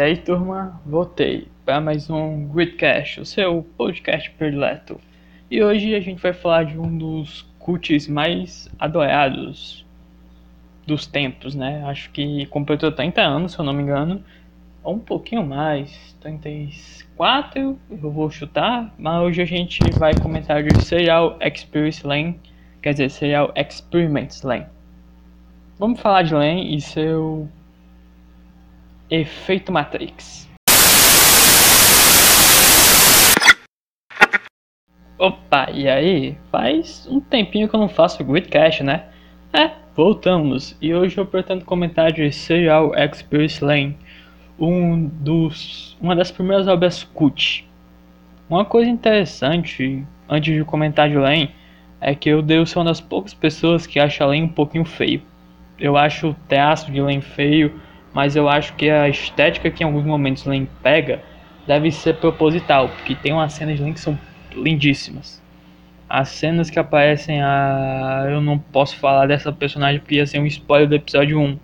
e aí turma, voltei para mais um Gridcast, o seu podcast predileto. E hoje a gente vai falar de um dos cults mais adorados dos tempos, né? Acho que completou 30 anos, se eu não me engano, ou um pouquinho mais, 34, eu vou chutar, mas hoje a gente vai comentar de Serial Experience Lane, quer dizer, Serial Experiments Lane. Vamos falar de Lane e seu Efeito Matrix. Opa, e aí? Faz um tempinho que eu não faço Gridcast, né? É, voltamos. E hoje eu pretendo comentar de Serial Experience Lane, um dos, uma das primeiras obras cult. Uma coisa interessante, antes de comentar de Lane, é que eu devo ser uma das poucas pessoas que acha Lane um pouquinho feio. Eu acho o traço de Lane feio, mas eu acho que a estética que em alguns momentos Lane pega deve ser proposital, porque tem umas cenas de Lane que são lindíssimas. As cenas que aparecem a. Eu não posso falar dessa personagem porque ia ser um spoiler do episódio 1.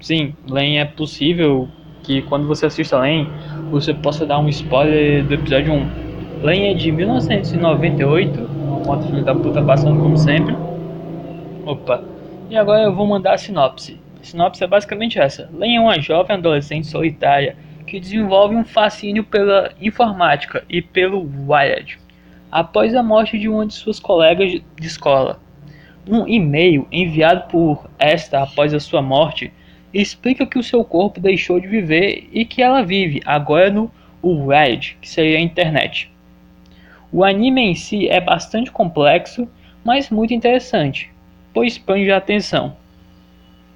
Sim, Lane é possível que quando você assista Lane, você possa dar um spoiler do episódio 1. Lane é de 1998, uma moto filho da puta passando como sempre. Opa. E agora eu vou mandar a sinopse. A sinopse é basicamente essa. Len é uma jovem adolescente solitária que desenvolve um fascínio pela informática e pelo Wired após a morte de uma de suas colegas de escola. Um e-mail enviado por esta após a sua morte explica que o seu corpo deixou de viver e que ela vive agora no Wired, que seria a internet. O anime em si é bastante complexo, mas muito interessante, pois prende a atenção.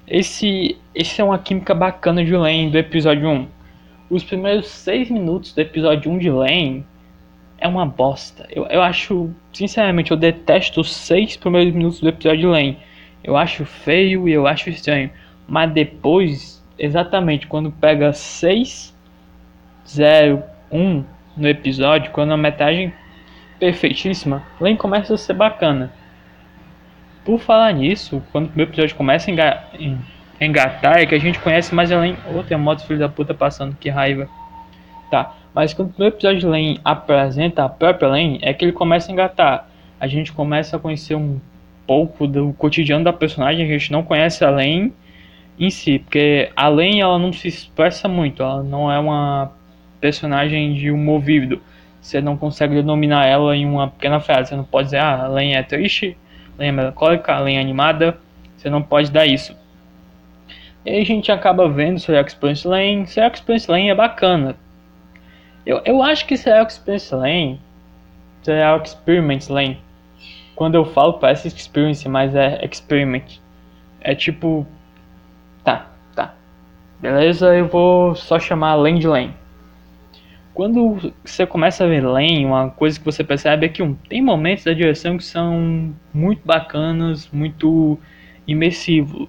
Esse, esse é uma química bacana de Lane do episódio 1. Os primeiros 6 minutos do episódio 1 de Lane é uma bosta. Eu, eu acho, sinceramente, eu detesto os 6 primeiros minutos do episódio de Lane. Eu acho feio e eu acho estranho. Mas depois, exatamente quando pega 6, 0, 1 no episódio, quando a metagem perfeitíssima, Lane começa a ser bacana. Por falar nisso, quando o primeiro episódio começa a engatar, é que a gente conhece mais além. Outra moto filho da puta passando, que raiva. Tá, mas quando o primeiro episódio de Lane apresenta a própria Lane, é que ele começa a engatar. A gente começa a conhecer um pouco do cotidiano da personagem, a gente não conhece a Lane em si, porque a Lane ela não se expressa muito, ela não é uma personagem de humor vívido. Você não consegue denominar ela em uma pequena frase, você não pode dizer, ah, a Lane é triste, lenha melancólica, lenha animada, você não pode dar isso. E aí a gente acaba vendo Serial Experience Lane. Serial Experience Lane é bacana. Eu, eu acho que Serial Experience Lane, Serial Experiment Lane, quando eu falo parece Experience, mas é Experiment. É tipo, tá, tá. Beleza, eu vou só chamar Lane de Lane. Quando você começa a ver Lane, uma coisa que você percebe é que um, tem momentos da direção que são muito bacanas, muito imersivo.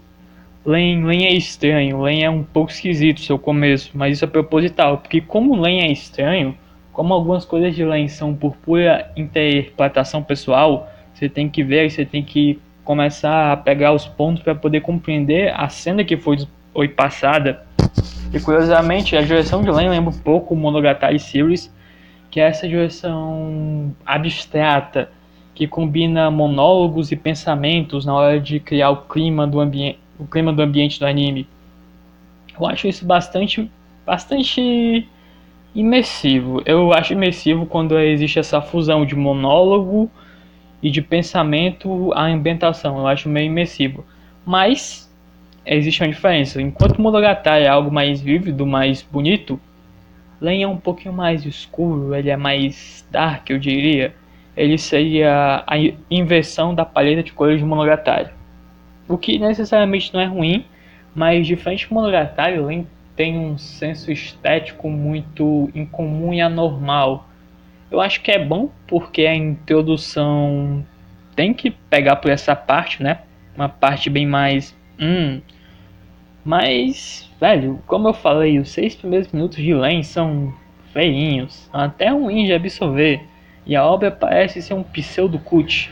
Lane é estranho, Lane é um pouco esquisito seu começo, mas isso é proposital, porque como Lane é estranho, como algumas coisas de Lane são por pura interpretação pessoal, você tem que ver, você tem que começar a pegar os pontos para poder compreender a cena que foi passada e curiosamente, a direção de Len lembra um pouco o Monogatari Series, que é essa direção abstrata que combina monólogos e pensamentos na hora de criar o clima do ambiente, o clima do ambiente do anime. Eu acho isso bastante bastante imersivo. Eu acho imersivo quando existe essa fusão de monólogo e de pensamento à ambientação. Eu acho meio imersivo. Mas existe uma diferença. Enquanto Monogatari é algo mais vívido, mais bonito, Len é um pouquinho mais escuro, ele é mais dark, eu diria. Ele seria a inversão da paleta de cores de Monogatari. O que necessariamente não é ruim, mas diferente de Monogatari, Len tem um senso estético muito incomum e anormal. Eu acho que é bom porque a introdução tem que pegar por essa parte, né? Uma parte bem mais hum, mas, velho, como eu falei, os seis primeiros minutos de Len são feinhos, até ruins de absorver, e a obra parece ser um pseudo cut.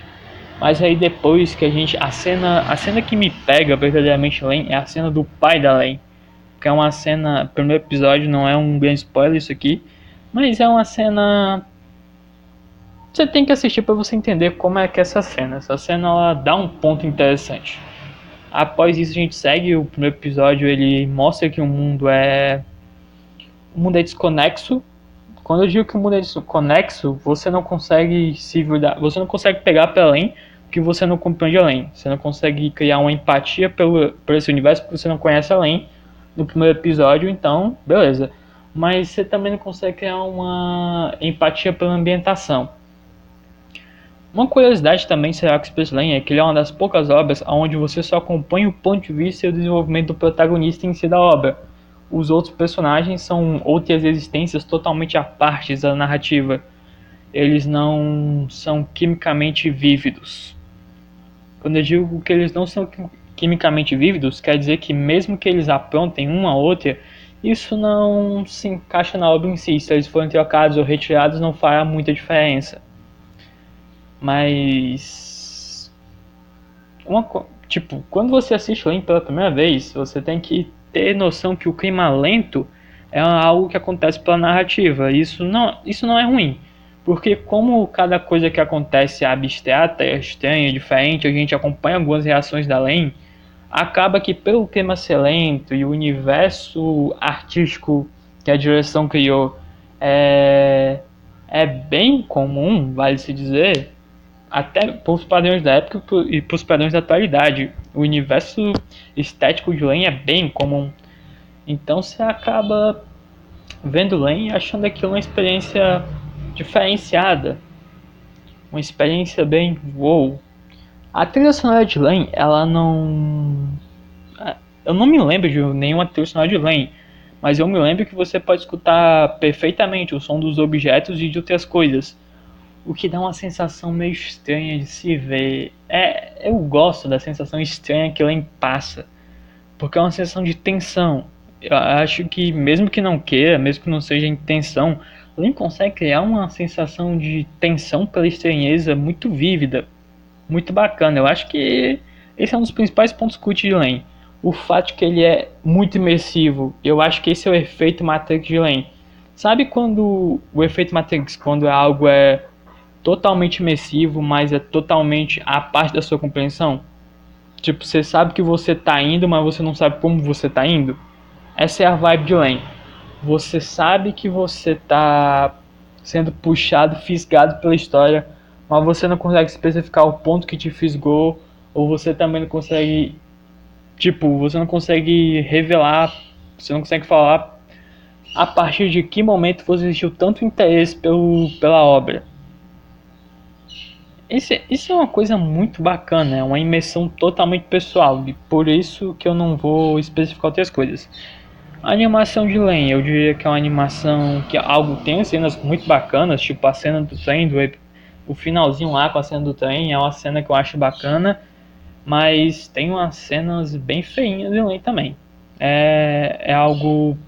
Mas aí depois que a gente a cena, a cena que me pega verdadeiramente Len é a cena do pai da Len, porque é uma cena. Primeiro episódio não é um grande spoiler isso aqui, mas é uma cena. Você tem que assistir para você entender como é que é essa cena. Essa cena ela dá um ponto interessante. Após isso a gente segue o primeiro episódio, ele mostra que o mundo é o mundo é desconexo. Quando eu digo que o mundo é desconexo, você não consegue se virar, você não consegue pegar para além que você não compreende além. Você não consegue criar uma empatia pelo, por esse universo que você não conhece além no primeiro episódio, então, beleza. Mas você também não consegue criar uma empatia pela ambientação. Uma curiosidade também de Serial Express Lane é que ele é uma das poucas obras onde você só acompanha o ponto de vista e o desenvolvimento do protagonista em si da obra. Os outros personagens são outras existências totalmente à parte da narrativa. Eles não são quimicamente vívidos. Quando eu digo que eles não são quimicamente vívidos, quer dizer que mesmo que eles aprontem uma ou outra, isso não se encaixa na obra em si. Se eles forem trocados ou retirados, não fará muita diferença. Mas. Uma, tipo, quando você assiste Lane pela primeira vez, você tem que ter noção que o clima lento é algo que acontece pela narrativa. Isso não, isso não é ruim. Porque como cada coisa que acontece é abstrata, é estranha, é diferente, a gente acompanha algumas reações da Lane, acaba que pelo tema ser lento e o universo artístico que a direção criou é, é bem comum, vale se dizer, até para os padrões da época e para os padrões da atualidade. O universo estético de Lane é bem comum. Então você acaba vendo Lane achando aquilo uma experiência diferenciada. Uma experiência bem wow. A trilha sonora de Lane, ela não. Eu não me lembro de nenhuma trilha sonora de Lane, mas eu me lembro que você pode escutar perfeitamente o som dos objetos e de outras coisas. O que dá uma sensação meio estranha de se ver. É, eu gosto da sensação estranha que Lane passa, porque é uma sensação de tensão. Eu acho que, mesmo que não queira, mesmo que não seja intenção, Lin consegue criar uma sensação de tensão pela estranheza muito vívida, muito bacana. Eu acho que esse é um dos principais pontos cult de Lane. O fato que ele é muito imersivo. Eu acho que esse é o efeito Matrix de Lane. Sabe quando o efeito Matrix, quando algo é totalmente imersivo, mas é totalmente a parte da sua compreensão? Tipo, você sabe que você tá indo, mas você não sabe como você tá indo? Essa é a vibe de Lane você sabe que você está sendo puxado, fisgado pela história, mas você não consegue especificar o ponto que te fisgou, ou você também não consegue, tipo, você não consegue revelar, você não consegue falar a partir de que momento você existiu tanto interesse pelo, pela obra. Isso, isso é uma coisa muito bacana, é uma imersão totalmente pessoal, e por isso que eu não vou especificar outras coisas. A animação de Len, eu diria que é uma animação que algo tem cenas muito bacanas, tipo a cena do trem, do, o finalzinho lá com a cena do trem é uma cena que eu acho bacana, mas tem umas cenas bem feinhas de Len também. É, é algo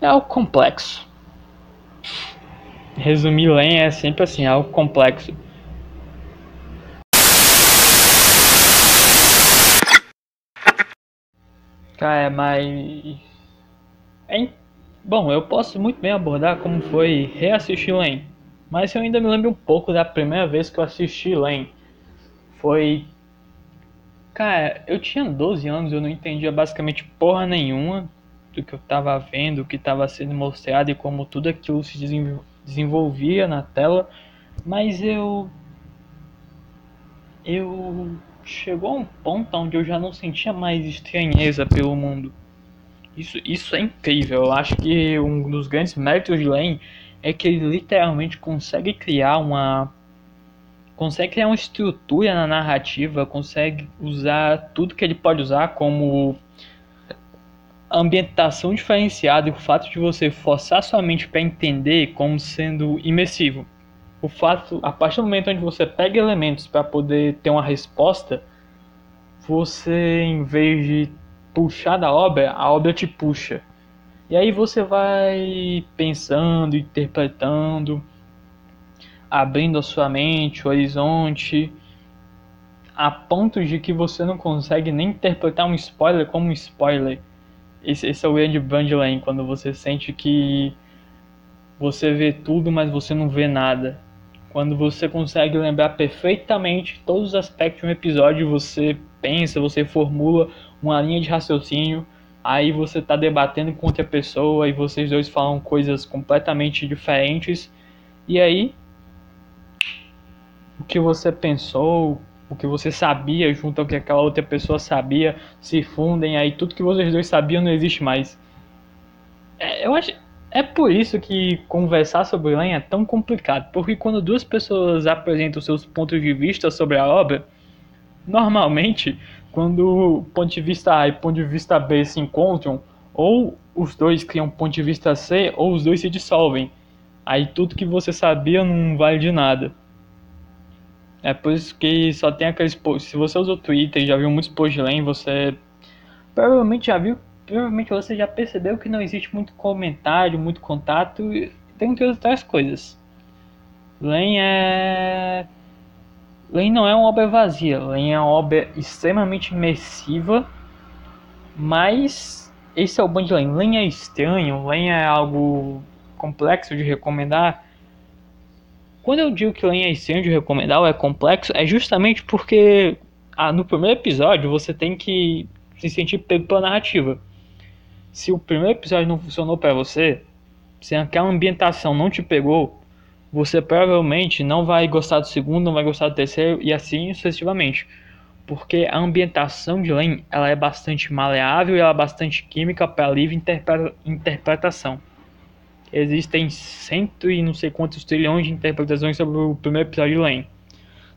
é algo complexo. Resumir Len é sempre assim, algo complexo. Cara, mas. Hein? Bom, eu posso muito bem abordar como foi reassistir Lane. Mas eu ainda me lembro um pouco da primeira vez que eu assisti Lane. Foi. Cara, eu tinha 12 anos, eu não entendia basicamente porra nenhuma do que eu tava vendo, o que tava sendo mostrado e como tudo aquilo se desenvolvia na tela. Mas eu. Eu chegou a um ponto onde eu já não sentia mais estranheza pelo mundo. Isso, isso é incrível. Eu acho que um dos grandes méritos de Lane é que ele literalmente consegue criar uma consegue criar uma estrutura na narrativa, consegue usar tudo que ele pode usar como ambientação diferenciada e o fato de você forçar sua mente para entender como sendo imersivo o fato, a partir do momento onde você pega elementos para poder ter uma resposta, você em vez de puxar da obra, a obra te puxa. E aí você vai pensando, interpretando, abrindo a sua mente, o horizonte, a ponto de que você não consegue nem interpretar um spoiler como um spoiler. Esse, esse é o grande Bandlane, quando você sente que você vê tudo, mas você não vê nada. Quando você consegue lembrar perfeitamente todos os aspectos de um episódio, você pensa, você formula uma linha de raciocínio, aí você está debatendo com outra pessoa e vocês dois falam coisas completamente diferentes, e aí o que você pensou, o que você sabia junto ao que aquela outra pessoa sabia se fundem, aí tudo que vocês dois sabiam não existe mais. É, eu acho. É por isso que conversar sobre Len é tão complicado, porque quando duas pessoas apresentam seus pontos de vista sobre a obra, normalmente, quando ponto de vista A e ponto de vista B se encontram, ou os dois criam ponto de vista C, ou os dois se dissolvem. Aí tudo que você sabia não vale de nada. É por isso que só tem aqueles posts. Se você usou Twitter e já viu muitos posts lá, você provavelmente já viu, provavelmente você já percebeu que não existe muito comentário, muito contato, tem que outras coisas. Len é. Len não é uma obra vazia, Len é uma obra extremamente imersiva, mas esse é o bom de Len. Len é estranho, Len é algo complexo de recomendar quando eu digo que estranho de recomendar ou é complexo, é justamente porque ah, no primeiro episódio você tem que se sentir pego pela narrativa. Se o primeiro episódio não funcionou para você, se aquela ambientação não te pegou, você provavelmente não vai gostar do segundo, não vai gostar do terceiro e assim sucessivamente. Porque a ambientação de Len ela é bastante maleável e ela é bastante química para livre interpretação existem cento e não sei quantos trilhões de interpretações sobre o primeiro episódio de Lane.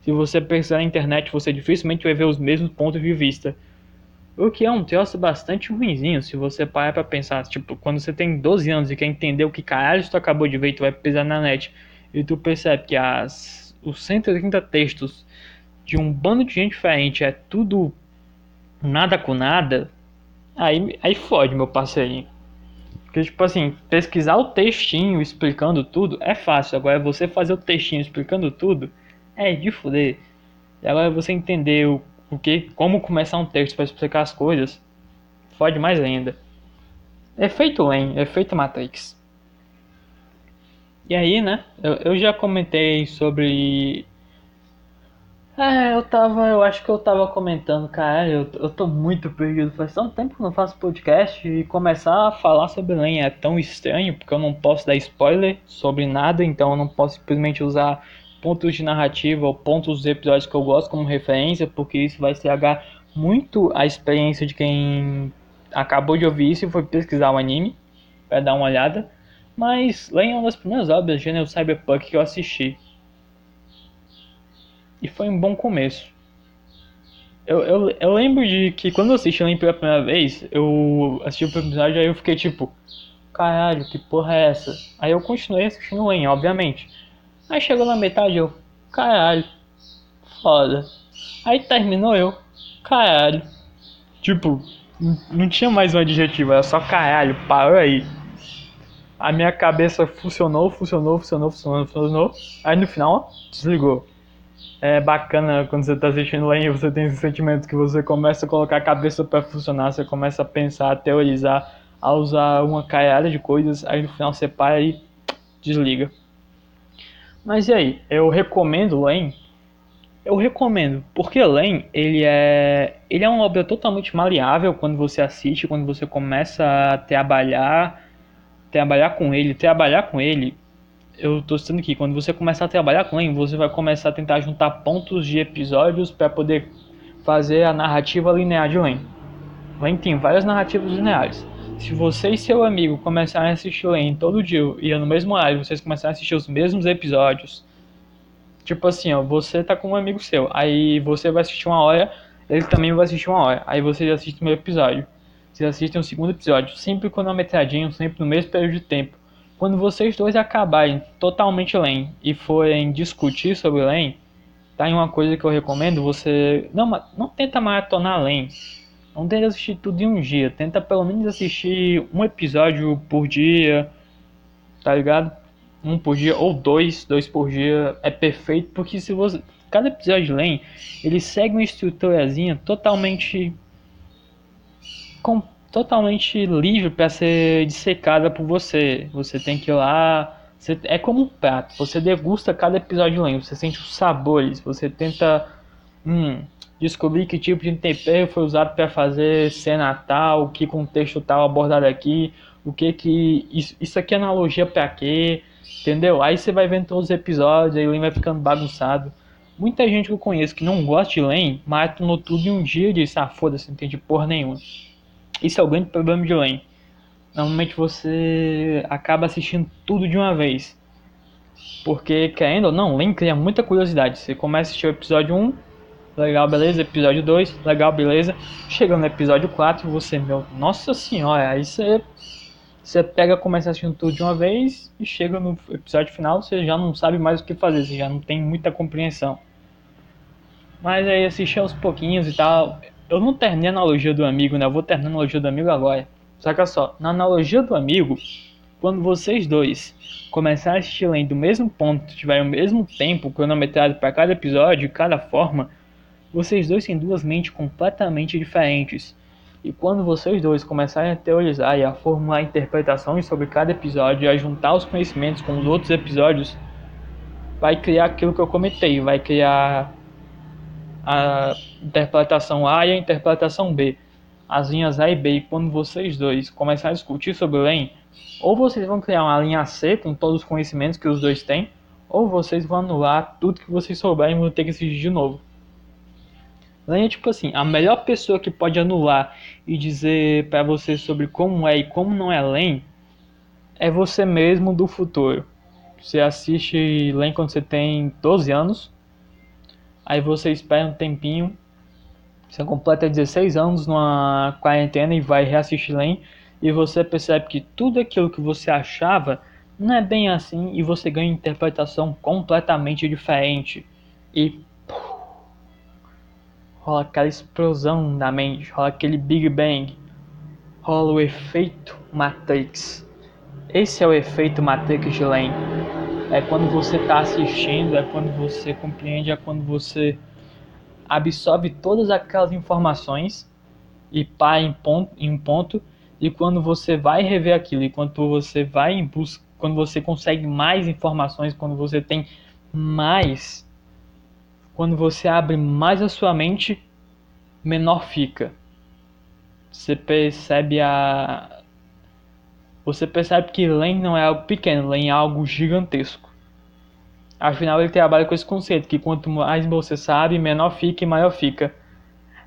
Se você pesquisar na internet, você dificilmente vai ver os mesmos pontos de vista. O que é um troço bastante ruimzinho, se você parar pra pensar. Tipo, quando você tem 12 anos e quer entender o que caralho tu acabou de ver tu vai pesquisar na net, e tu percebe que as, os 130 textos de um bando de gente diferente é tudo nada com nada, aí, aí fode, meu parceirinho. Porque, tipo assim, pesquisar o textinho explicando tudo é fácil. Agora, você fazer o textinho explicando tudo é de fuder. E agora, você entender o, o que, como começar um texto para explicar as coisas, fode mais ainda. Efeito Len, efeito Matrix. E aí, né, eu, eu já comentei sobre é, eu tava, eu acho que eu tava comentando, cara, eu, eu tô muito perdido. Faz tanto tempo que não faço podcast e começar a falar sobre lenha é tão estranho, porque eu não posso dar spoiler sobre nada, então eu não posso simplesmente usar pontos de narrativa ou pontos dos episódios que eu gosto como referência, porque isso vai estragar muito a experiência de quem acabou de ouvir isso e foi pesquisar o anime para dar uma olhada. Mas Lenha é uma das primeiras obras de gênero cyberpunk que eu assisti. E foi um bom começo. Eu, eu, eu lembro de que quando eu assisti Lamp pela primeira vez, eu assisti o episódio aí eu fiquei tipo, caralho, que porra é essa? Aí eu continuei assistindo Len, obviamente. Aí chegou na metade eu, caralho, foda. Aí terminou eu, caralho. Tipo, não tinha mais um adjetivo, era só caralho, parou aí. A minha cabeça funcionou, funcionou, funcionou, funcionou, funcionou. Aí no final, desligou é bacana quando você está assistindo lá e você tem esse sentimento que você começa a colocar a cabeça para funcionar, você começa a pensar, a teorizar, a usar uma caiada de coisas, aí no final você para e desliga. Mas e aí, eu recomendo Len? Eu recomendo, porque Len, ele é, ele é uma obra totalmente maleável quando você assiste, quando você começa a trabalhar, trabalhar com ele, trabalhar com ele eu tô citando aqui, quando você começar a trabalhar com ele, você vai começar a tentar juntar pontos de episódios para poder fazer a narrativa linear de Len. Len tem várias narrativas lineares. Se você e seu amigo começarem a assistir Len todo dia e no mesmo horário, vocês começarem a assistir os mesmos episódios, tipo assim, ó, você tá com um amigo seu, aí você vai assistir uma hora, ele também vai assistir uma hora, aí você assiste o primeiro episódio. Vocês assistem o segundo episódio, sempre cronometradinho, sempre no mesmo período de tempo. Quando vocês dois acabarem totalmente LAN e forem discutir sobre LAN, tá em uma coisa que eu recomendo, você não, não tenta maratonar LAN. Não tenta assistir tudo em um dia, tenta pelo menos assistir um episódio por dia, tá ligado? Um por dia ou dois, dois por dia é perfeito, porque se você cada episódio de LAN, ele segue uma estruturazinha totalmente com, totalmente livre para ser dissecada por você. Você tem que ir lá. Você, é como um prato. Você degusta cada episódio de Len. Você sente os sabores. Você tenta hum, descobrir que tipo de tempero foi usado para fazer cena tal, que contexto tal abordado aqui, o que que isso, isso aqui é analogia para quê, entendeu? Aí você vai vendo todos os episódios, aí o Len vai ficando bagunçado. Muita gente que eu conheço que não gosta de Len, maratonou tudo em um dia e disse, ah, foda-se, não entende porra nenhuma. Isso é o grande problema de Len. Normalmente você acaba assistindo tudo de uma vez. Porque, querendo ou não, Len cria muita curiosidade. Você começa a assistir o episódio 1, legal, beleza. Episódio 2, legal, beleza. Chega no episódio 4, você, meu, nossa senhora, aí você, você pega, começa assistindo tudo de uma vez e chega no episódio final, você já não sabe mais o que fazer, você já não tem muita compreensão. Mas aí assistir aos pouquinhos e tal. Eu não terminei a analogia do amigo, né? Eu vou terminar a analogia do amigo agora. Saca só, na analogia do amigo, quando vocês dois começarem a assistir além do mesmo ponto, tiverem o mesmo tempo cronometrado para cada episódio, cada forma, vocês dois têm duas mentes completamente diferentes. E quando vocês dois começarem a teorizar e a formular interpretações sobre cada episódio e a juntar os conhecimentos com os outros episódios, vai criar aquilo que eu comentei, vai criar a interpretação A e a interpretação B. As linhas A e B, e quando vocês dois começarem a discutir sobre o ou vocês vão criar uma linha C com todos os conhecimentos que os dois têm, ou vocês vão anular tudo que vocês souberem e vão ter que assistir de novo. LEM é tipo assim, a melhor pessoa que pode anular e dizer para você sobre como é e como não é LEM é você mesmo do futuro. Você assiste LEM quando você tem 12 anos, Aí você espera um tempinho, você completa 16 anos numa quarentena e vai reassistir Len e você percebe que tudo aquilo que você achava não é bem assim e você ganha interpretação completamente diferente. E rola aquela explosão na mente, rola aquele Big Bang, rola o efeito Matrix. Esse é o efeito Matrix de Lane é quando você está assistindo, é quando você compreende, é quando você absorve todas aquelas informações e pá em ponto, em ponto e quando você vai rever aquilo, e você vai em busca, quando você consegue mais informações, quando você tem mais, quando você abre mais a sua mente, menor fica. Você percebe a você percebe que Len não é algo pequeno, Len é algo gigantesco. Afinal, ele trabalha com esse conceito que quanto mais você sabe, menor fica e maior fica.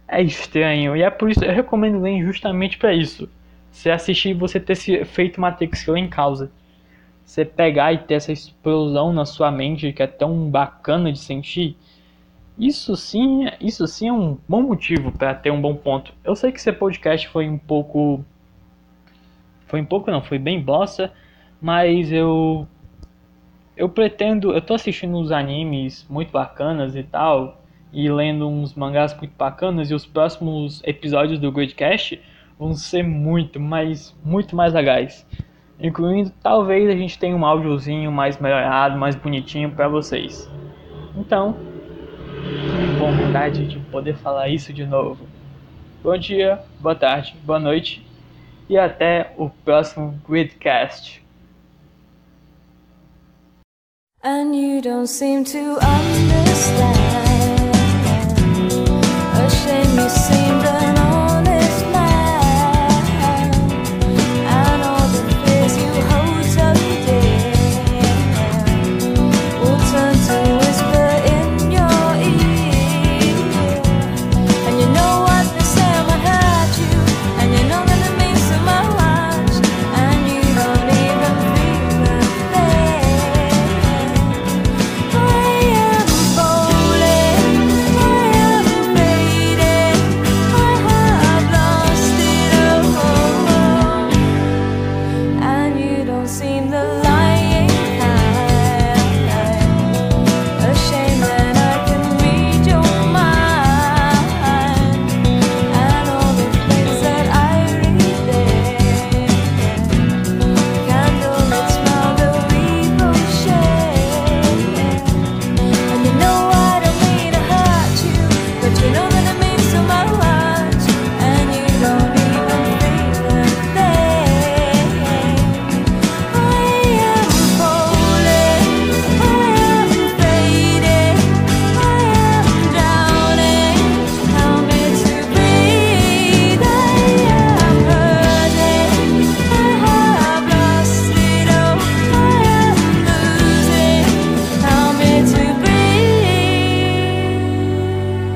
É estranho, e é por isso que eu recomendo Len justamente para isso. Você assistir você ter esse efeito Matrix que Len causa. Você pegar e ter essa explosão na sua mente que é tão bacana de sentir. Isso sim, isso sim é um bom motivo para ter um bom ponto. Eu sei que esse podcast foi um pouco foi um pouco não, foi bem bosta, mas eu eu pretendo, eu tô assistindo uns animes muito bacanas e tal, e lendo uns mangás muito bacanas e os próximos episódios do Gridcast vão ser muito, mais muito mais legais. Incluindo, talvez a gente tenha um áudiozinho mais melhorado, mais bonitinho para vocês. Então, que vontade de poder falar isso de novo. Bom dia, boa tarde, boa noite e até o próximo Gridcast. And you don't seem to understand